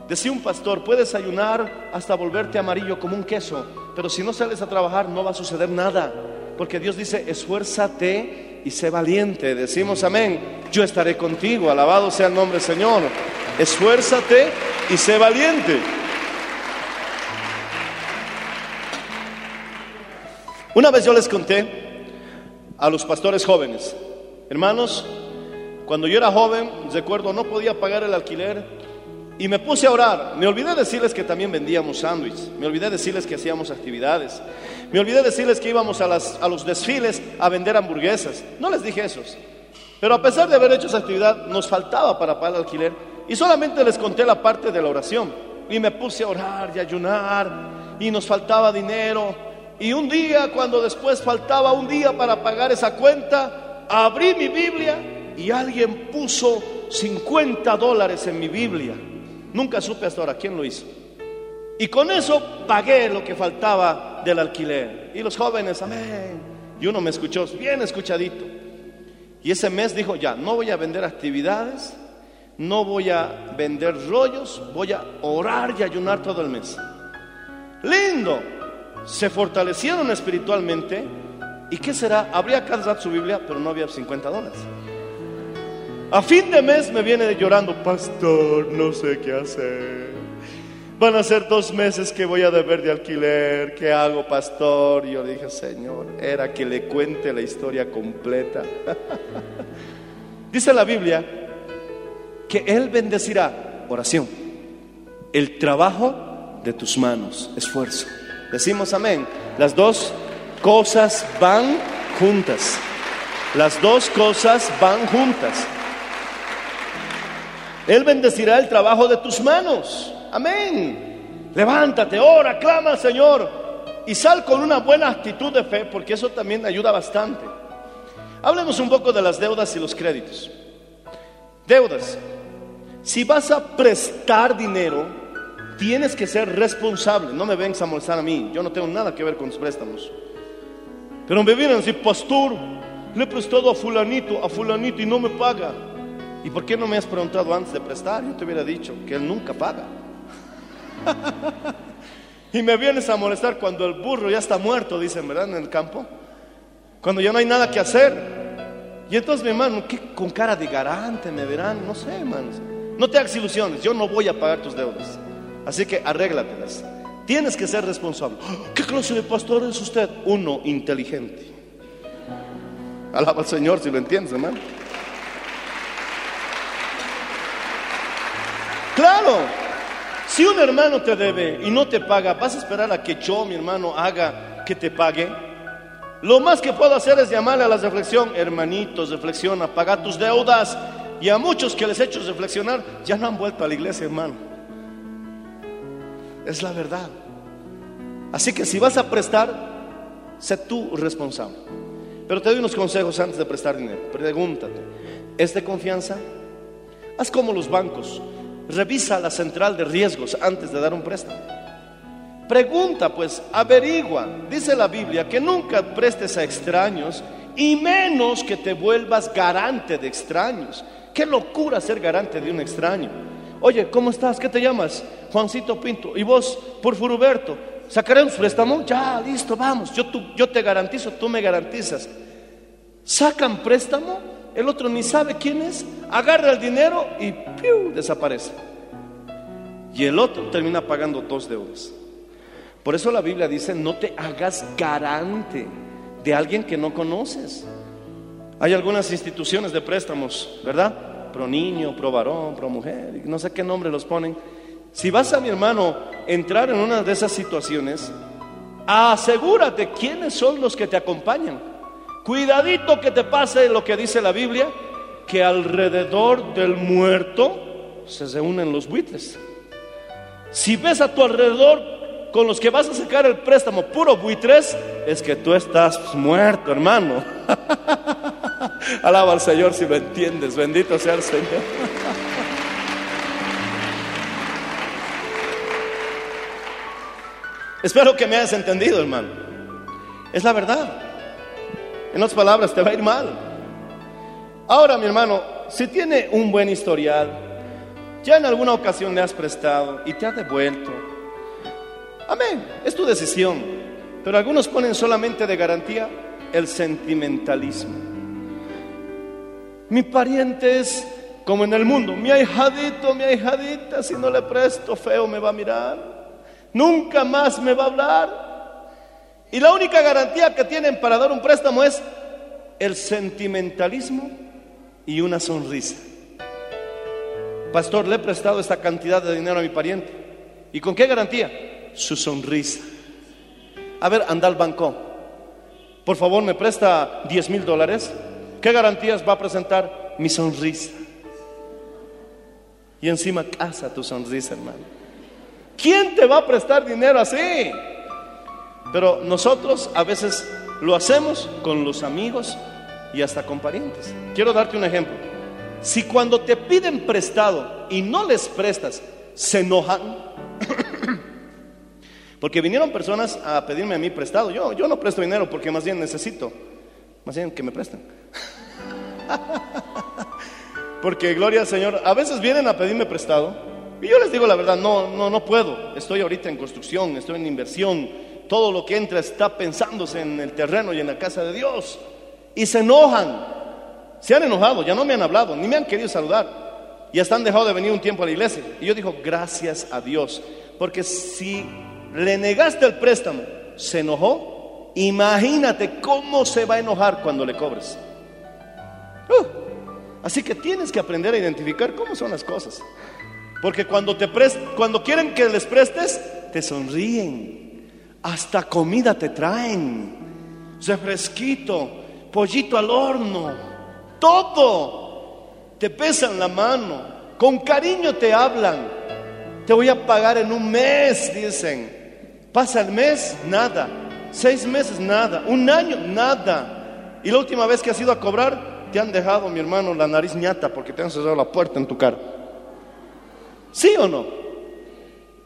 Decía un pastor, puedes ayunar hasta volverte amarillo como un queso, pero si no sales a trabajar no va a suceder nada, porque Dios dice, esfuérzate y sé valiente. Decimos amén, yo estaré contigo, alabado sea el nombre del Señor. Esfuérzate y sé valiente. Una vez yo les conté a los pastores jóvenes, hermanos, cuando yo era joven, recuerdo, no podía pagar el alquiler y me puse a orar. Me olvidé decirles que también vendíamos sándwiches. Me olvidé decirles que hacíamos actividades. Me olvidé decirles que íbamos a, las, a los desfiles a vender hamburguesas. No les dije esos. Pero a pesar de haber hecho esa actividad, nos faltaba para pagar el alquiler. Y solamente les conté la parte de la oración. Y me puse a orar y a ayunar. Y nos faltaba dinero. Y un día, cuando después faltaba un día para pagar esa cuenta, abrí mi Biblia y alguien puso 50 dólares en mi Biblia. Nunca supe hasta ahora quién lo hizo. Y con eso pagué lo que faltaba del alquiler. Y los jóvenes, amén. Y uno me escuchó bien escuchadito. Y ese mes dijo, ya, no voy a vender actividades, no voy a vender rollos, voy a orar y ayunar todo el mes. Lindo. Se fortalecieron espiritualmente. ¿Y qué será? Habría cansado su Biblia, pero no había 50 dólares. A fin de mes me viene llorando, pastor, no sé qué hacer. Van a ser dos meses que voy a deber de alquiler. ¿Qué hago, pastor? Y yo dije, Señor, era que le cuente la historia completa. Dice la Biblia que Él bendecirá, oración, el trabajo de tus manos, esfuerzo. Decimos amén. Las dos cosas van juntas. Las dos cosas van juntas. Él bendecirá el trabajo de tus manos. Amén. Levántate, ora, clama al Señor y sal con una buena actitud de fe, porque eso también ayuda bastante. Hablemos un poco de las deudas y los créditos. Deudas. Si vas a prestar dinero, tienes que ser responsable. No me vengas a molestar a mí. Yo no tengo nada que ver con los préstamos. Pero me vienen a decir, pastor, le he prestado a fulanito, a fulanito y no me paga. ¿Y por qué no me has preguntado antes de prestar? Yo te hubiera dicho que él nunca paga. y me vienes a molestar cuando el burro ya está muerto, dicen, ¿verdad? En el campo. Cuando ya no hay nada que hacer. Y entonces, mi hermano, ¿qué con cara de garante me verán? No sé, hermanos. No te hagas ilusiones, yo no voy a pagar tus deudas. Así que arréglatelas. Tienes que ser responsable. ¿Qué clase de pastor es usted? Uno inteligente. Alaba al Señor si lo entiendes, hermano. Claro, si un hermano te debe y no te paga, ¿vas a esperar a que yo, mi hermano, haga que te pague? Lo más que puedo hacer es llamarle a la reflexión, hermanitos, reflexiona, paga tus deudas. Y a muchos que les he hecho reflexionar, ya no han vuelto a la iglesia, hermano. Es la verdad. Así que si vas a prestar, sé tú responsable. Pero te doy unos consejos antes de prestar dinero. Pregúntate, ¿es de confianza? Haz como los bancos. Revisa la central de riesgos antes de dar un préstamo. Pregunta, pues, averigua. Dice la Biblia que nunca prestes a extraños y menos que te vuelvas garante de extraños. Qué locura ser garante de un extraño. Oye, ¿cómo estás? ¿Qué te llamas? Juancito Pinto. ¿Y vos, por Furuberto? ¿Sacaré un préstamo? Ya, listo, vamos. Yo, tú, yo te garantizo, tú me garantizas. ¿Sacan préstamo? El otro ni sabe quién es. Agarra el dinero y ¡piu! desaparece. Y el otro termina pagando dos deudas. Por eso la Biblia dice, no te hagas garante de alguien que no conoces. Hay algunas instituciones de préstamos, ¿verdad? Pro niño, pro varón, pro mujer, no sé qué nombre los ponen. Si vas a mi hermano entrar en una de esas situaciones, asegúrate quiénes son los que te acompañan. Cuidadito que te pase lo que dice la Biblia, que alrededor del muerto se reúnen los buitres. Si ves a tu alrededor con los que vas a sacar el préstamo puro buitres, es que tú estás muerto, hermano. Alaba al Señor si lo entiendes. Bendito sea el Señor. Espero que me hayas entendido, hermano. Es la verdad. En otras palabras, te va a ir mal. Ahora, mi hermano, si tiene un buen historial, ya en alguna ocasión le has prestado y te ha devuelto. Amén, es tu decisión. Pero algunos ponen solamente de garantía el sentimentalismo. Mi pariente es como en el mundo, mi ahijadito, mi ahijadita, si no le presto feo me va a mirar. Nunca más me va a hablar. Y la única garantía que tienen para dar un préstamo es el sentimentalismo y una sonrisa. Pastor, le he prestado esta cantidad de dinero a mi pariente. ¿Y con qué garantía? Su sonrisa. A ver, anda al banco. Por favor, me presta 10 mil dólares. ¿Qué garantías va a presentar? Mi sonrisa. Y encima casa tu sonrisa, hermano. ¿Quién te va a prestar dinero así? Pero nosotros a veces lo hacemos con los amigos y hasta con parientes. Quiero darte un ejemplo. Si cuando te piden prestado y no les prestas, se enojan, porque vinieron personas a pedirme a mí prestado. Yo, yo no presto dinero porque más bien necesito, más bien que me presten. porque gloria al Señor, a veces vienen a pedirme prestado y yo les digo la verdad, no, no, no puedo. Estoy ahorita en construcción, estoy en inversión. Todo lo que entra está pensándose en el terreno y en la casa de Dios. Y se enojan. Se han enojado, ya no me han hablado, ni me han querido saludar. Y hasta han dejado de venir un tiempo a la iglesia. Y yo digo, gracias a Dios. Porque si le negaste el préstamo, se enojó, imagínate cómo se va a enojar cuando le cobres. Uh, así que tienes que aprender a identificar cómo son las cosas. Porque cuando, te cuando quieren que les prestes, te sonríen. Hasta comida te traen. Refresquito, pollito al horno, todo. Te pesan la mano, con cariño te hablan. Te voy a pagar en un mes, dicen. Pasa el mes, nada. Seis meses, nada. Un año, nada. Y la última vez que has ido a cobrar, te han dejado, mi hermano, la nariz ñata porque te han cerrado la puerta en tu cara. ¿Sí o no?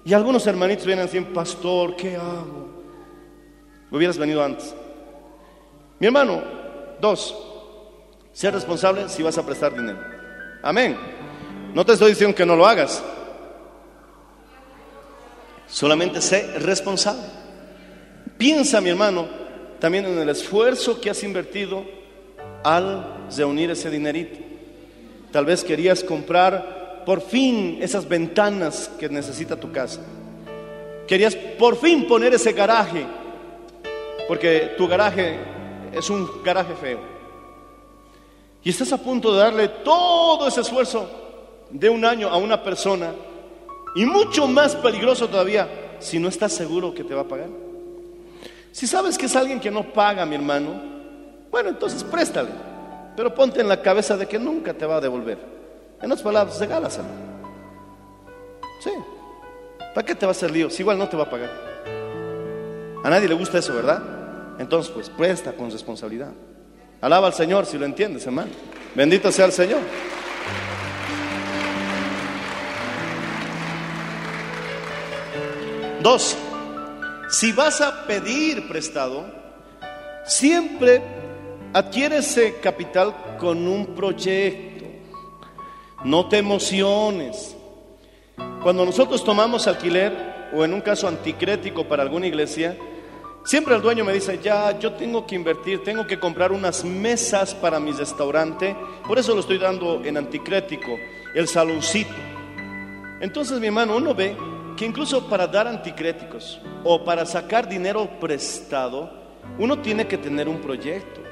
Y algunos hermanitos vienen así, pastor, ¿qué hago? Hubieras venido antes. Mi hermano, dos, sé responsable si vas a prestar dinero. Amén. No te estoy diciendo que no lo hagas. Solamente sé responsable. Piensa, mi hermano, también en el esfuerzo que has invertido al reunir ese dinerito. Tal vez querías comprar por fin esas ventanas que necesita tu casa. Querías por fin poner ese garaje, porque tu garaje es un garaje feo. Y estás a punto de darle todo ese esfuerzo de un año a una persona, y mucho más peligroso todavía si no estás seguro que te va a pagar. Si sabes que es alguien que no paga, mi hermano, bueno, entonces préstale, pero ponte en la cabeza de que nunca te va a devolver. En otras palabras, regálaselo. Sí. ¿Para qué te va a hacer lío? Si igual no te va a pagar. A nadie le gusta eso, ¿verdad? Entonces, pues presta con responsabilidad. Alaba al Señor si lo entiendes, hermano. Bendito sea el Señor. Dos, si vas a pedir prestado, siempre adquiere ese capital con un proyecto. No te emociones. Cuando nosotros tomamos alquiler o en un caso anticrético para alguna iglesia, siempre el dueño me dice, ya, yo tengo que invertir, tengo que comprar unas mesas para mi restaurante, por eso lo estoy dando en anticrético, el saloncito. Entonces, mi hermano, uno ve que incluso para dar anticréticos o para sacar dinero prestado, uno tiene que tener un proyecto.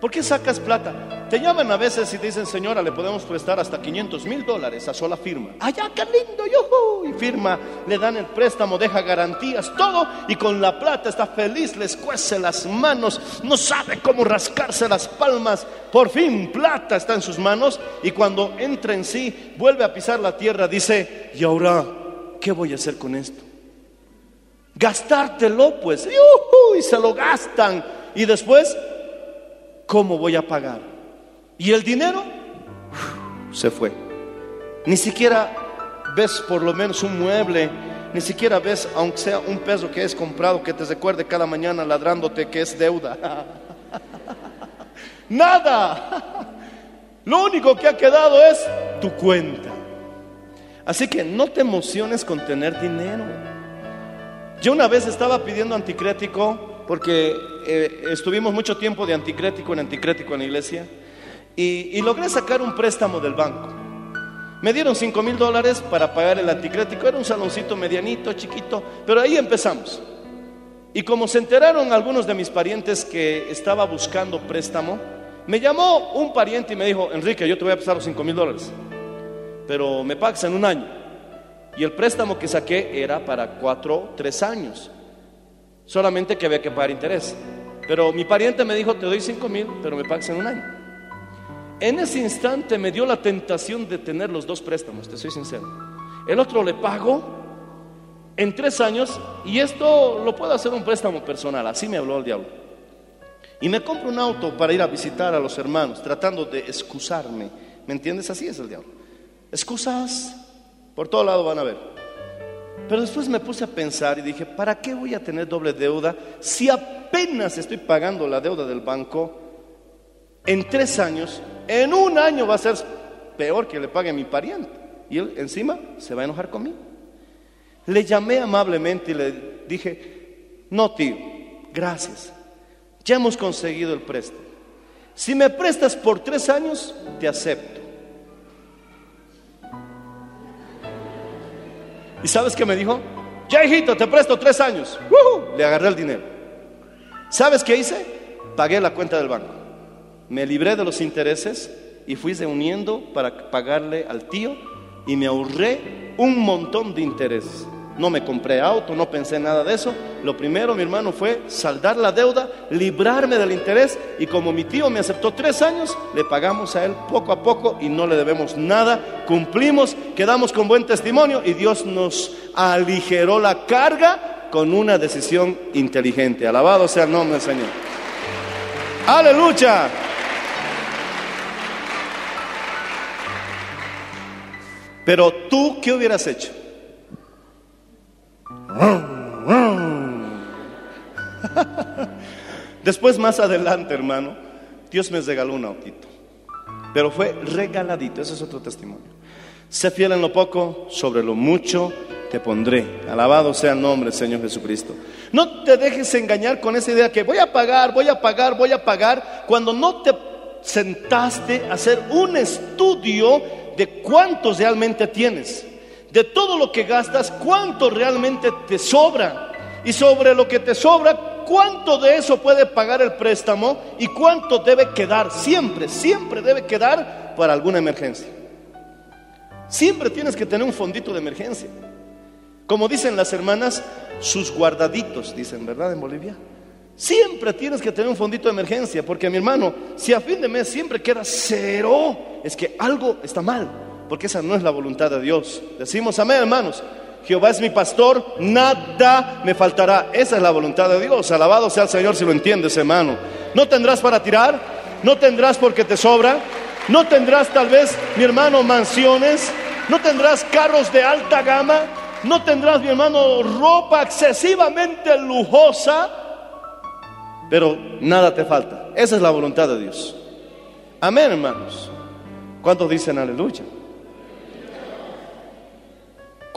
¿Por qué sacas plata? Te llaman a veces y te dicen, señora, le podemos prestar hasta 500 mil dólares a sola firma. Allá, qué lindo, yo. Y firma, le dan el préstamo, deja garantías, todo. Y con la plata está feliz, les cuece las manos, no sabe cómo rascarse las palmas. Por fin, plata está en sus manos. Y cuando entra en sí, vuelve a pisar la tierra, dice, ¿y ahora qué voy a hacer con esto? Gastártelo, pues. Y se lo gastan. Y después ¿cómo voy a pagar? Y el dinero se fue. Ni siquiera ves por lo menos un mueble, ni siquiera ves, aunque sea un peso que es comprado, que te recuerde cada mañana ladrándote que es deuda. Nada. Lo único que ha quedado es tu cuenta. Así que no te emociones con tener dinero. Yo una vez estaba pidiendo anticrético porque eh, estuvimos mucho tiempo de anticrético en anticrético en la iglesia y, logré sacar un préstamo del banco. Me dieron 5 mil dólares para pagar el anticrético. Era un saloncito medianito, chiquito, pero ahí empezamos. Y como se enteraron algunos de mis parientes que estaba buscando préstamo, me llamó un pariente y me dijo, Enrique, yo te voy a prestar los 5 mil dólares, pero me pagas en un año. Y el préstamo que saqué era para 4, 3 años. Solamente que había que pagar interés. Pero mi pariente me dijo, te doy 5 mil, pero me pagas en un año. En ese instante me dio la tentación de tener los dos préstamos, te soy sincero. El otro le pago en tres años y esto lo puedo hacer un préstamo personal, así me habló el diablo. Y me compro un auto para ir a visitar a los hermanos, tratando de excusarme. ¿Me entiendes? Así es el diablo. Excusas, por todo lado van a ver. Pero después me puse a pensar y dije, ¿para qué voy a tener doble deuda si apenas estoy pagando la deuda del banco? En tres años, en un año va a ser peor que le pague a mi pariente. Y él encima se va a enojar conmigo. Le llamé amablemente y le dije, no tío, gracias. Ya hemos conseguido el préstamo. Si me prestas por tres años, te acepto. ¿Y sabes qué me dijo? Ya hijito, te presto tres años. Le agarré el dinero. ¿Sabes qué hice? Pagué la cuenta del banco. Me libré de los intereses y fui reuniendo para pagarle al tío y me ahorré un montón de intereses. No me compré auto, no pensé nada de eso. Lo primero, mi hermano, fue saldar la deuda, librarme del interés y como mi tío me aceptó tres años, le pagamos a él poco a poco y no le debemos nada. Cumplimos, quedamos con buen testimonio y Dios nos aligeró la carga con una decisión inteligente. Alabado sea el nombre del Señor. Aleluya. Pero tú, ¿qué hubieras hecho? Después, más adelante, hermano, Dios me regaló un autito. Pero fue regaladito, ese es otro testimonio. Sé fiel en lo poco, sobre lo mucho te pondré. Alabado sea el nombre, Señor Jesucristo. No te dejes engañar con esa idea que voy a pagar, voy a pagar, voy a pagar, cuando no te sentaste a hacer un estudio de cuántos realmente tienes, de todo lo que gastas, cuánto realmente te sobra. Y sobre lo que te sobra, cuánto de eso puede pagar el préstamo y cuánto debe quedar. Siempre, siempre debe quedar para alguna emergencia. Siempre tienes que tener un fondito de emergencia. Como dicen las hermanas, sus guardaditos, dicen, ¿verdad? En Bolivia. Siempre tienes que tener un fondito de emergencia, porque mi hermano, si a fin de mes siempre queda cero, es que algo está mal, porque esa no es la voluntad de Dios. Decimos amén, hermanos. Jehová es mi pastor, nada me faltará. Esa es la voluntad de Dios. Alabado sea el Señor si lo entiendes, hermano. No tendrás para tirar, no tendrás porque te sobra, no tendrás tal vez, mi hermano, mansiones, no tendrás carros de alta gama, no tendrás, mi hermano, ropa excesivamente lujosa, pero nada te falta. Esa es la voluntad de Dios. Amén, hermanos. ¿Cuántos dicen aleluya?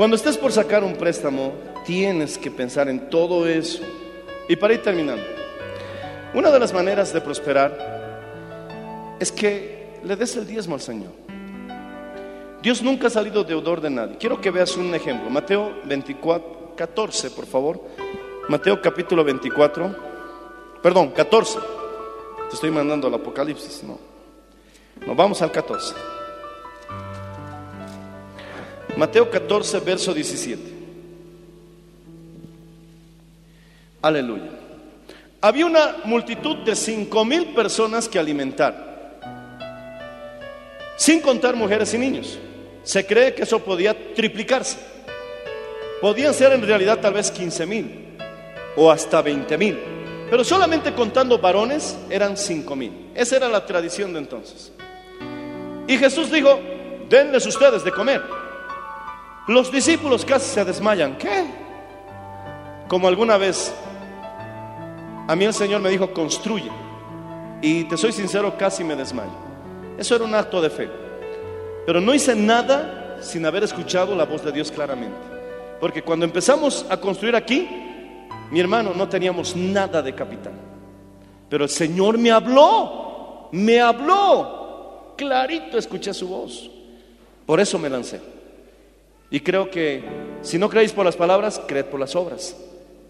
Cuando estés por sacar un préstamo, tienes que pensar en todo eso. Y para ir terminando, una de las maneras de prosperar es que le des el diezmo al Señor. Dios nunca ha salido deudor de nadie. Quiero que veas un ejemplo. Mateo 24, 14, por favor. Mateo capítulo 24, perdón, 14. Te estoy mandando al Apocalipsis, no. Nos vamos al 14. Mateo 14, verso 17. Aleluya. Había una multitud de cinco mil personas que alimentar, sin contar mujeres y niños. Se cree que eso podía triplicarse. Podían ser en realidad tal vez 15 mil o hasta 20 mil. Pero solamente contando varones eran cinco mil. Esa era la tradición de entonces. Y Jesús dijo, denles ustedes de comer. Los discípulos casi se desmayan. ¿Qué? Como alguna vez a mí el Señor me dijo, construye. Y te soy sincero, casi me desmayo. Eso era un acto de fe. Pero no hice nada sin haber escuchado la voz de Dios claramente. Porque cuando empezamos a construir aquí, mi hermano, no teníamos nada de capital. Pero el Señor me habló, me habló. Clarito escuché su voz. Por eso me lancé. Y creo que si no creéis por las palabras, creed por las obras.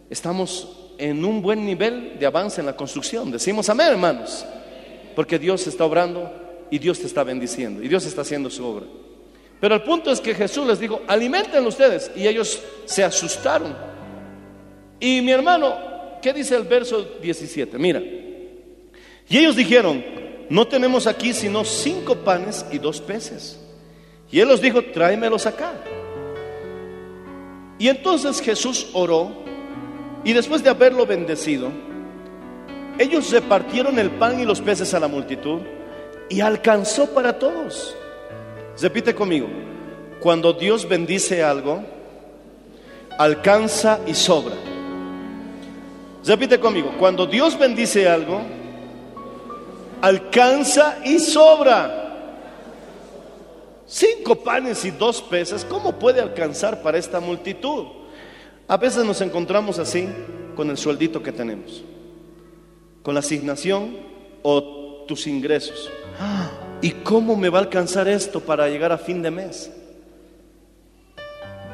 Estamos en un buen nivel de avance en la construcción. Decimos amén, hermanos. Porque Dios está obrando y Dios te está bendiciendo y Dios está haciendo su obra. Pero el punto es que Jesús les dijo, alimenten ustedes. Y ellos se asustaron. Y mi hermano, ¿qué dice el verso 17? Mira. Y ellos dijeron, no tenemos aquí sino cinco panes y dos peces. Y él los dijo, tráemelos acá. Y entonces Jesús oró y después de haberlo bendecido, ellos repartieron el pan y los peces a la multitud y alcanzó para todos. Repite conmigo, cuando Dios bendice algo, alcanza y sobra. Repite conmigo, cuando Dios bendice algo, alcanza y sobra. Cinco panes y dos peces, ¿cómo puede alcanzar para esta multitud? A veces nos encontramos así con el sueldito que tenemos, con la asignación o tus ingresos. ¿Y cómo me va a alcanzar esto para llegar a fin de mes?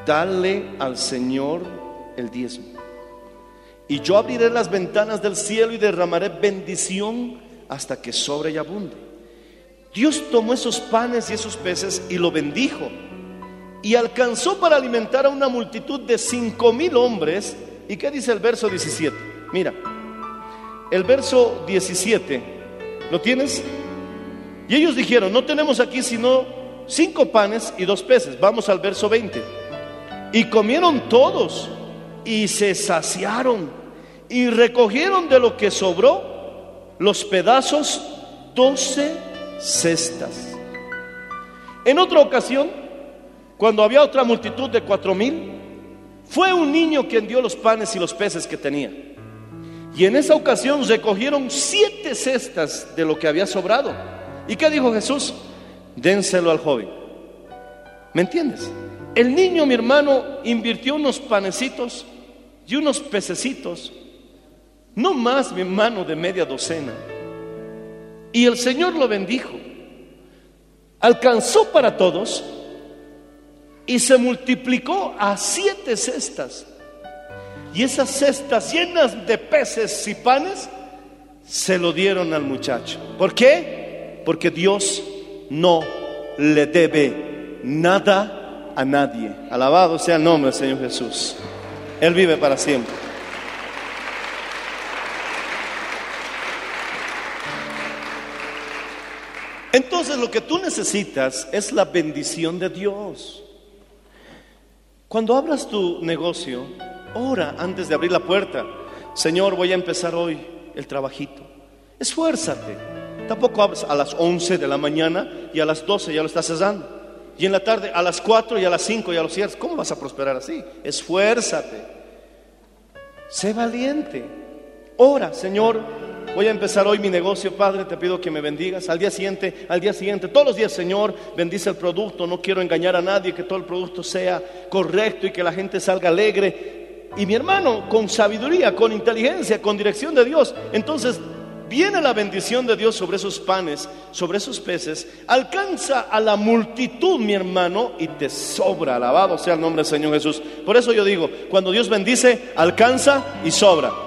Dale al Señor el diezmo. Y yo abriré las ventanas del cielo y derramaré bendición hasta que sobre y abunde. Dios tomó esos panes y esos peces y lo bendijo y alcanzó para alimentar a una multitud de cinco mil hombres. ¿Y qué dice el verso 17? Mira, el verso 17, ¿lo tienes? Y ellos dijeron, no tenemos aquí sino cinco panes y dos peces. Vamos al verso 20. Y comieron todos y se saciaron y recogieron de lo que sobró los pedazos doce cestas. En otra ocasión, cuando había otra multitud de cuatro mil, fue un niño quien dio los panes y los peces que tenía. Y en esa ocasión recogieron siete cestas de lo que había sobrado. ¿Y qué dijo Jesús? Dénselo al joven. ¿Me entiendes? El niño, mi hermano, invirtió unos panecitos y unos pececitos, no más, mi hermano, de media docena. Y el Señor lo bendijo. Alcanzó para todos y se multiplicó a siete cestas. Y esas cestas llenas de peces y panes se lo dieron al muchacho. ¿Por qué? Porque Dios no le debe nada a nadie. Alabado sea el nombre del Señor Jesús. Él vive para siempre. Entonces lo que tú necesitas es la bendición de Dios. Cuando abras tu negocio, ora antes de abrir la puerta. Señor, voy a empezar hoy el trabajito. Esfuérzate. Tampoco abras a las 11 de la mañana y a las 12 ya lo estás cerrando. Y en la tarde a las 4 y a las 5 ya lo cierras. ¿Cómo vas a prosperar así? Esfuérzate. Sé valiente. Ora, Señor, voy a empezar hoy mi negocio, Padre, te pido que me bendigas. Al día siguiente, al día siguiente, todos los días, Señor, bendice el producto. No quiero engañar a nadie, que todo el producto sea correcto y que la gente salga alegre. Y mi hermano, con sabiduría, con inteligencia, con dirección de Dios, entonces viene la bendición de Dios sobre esos panes, sobre esos peces, alcanza a la multitud, mi hermano, y te sobra. Alabado sea el nombre del Señor Jesús. Por eso yo digo, cuando Dios bendice, alcanza y sobra.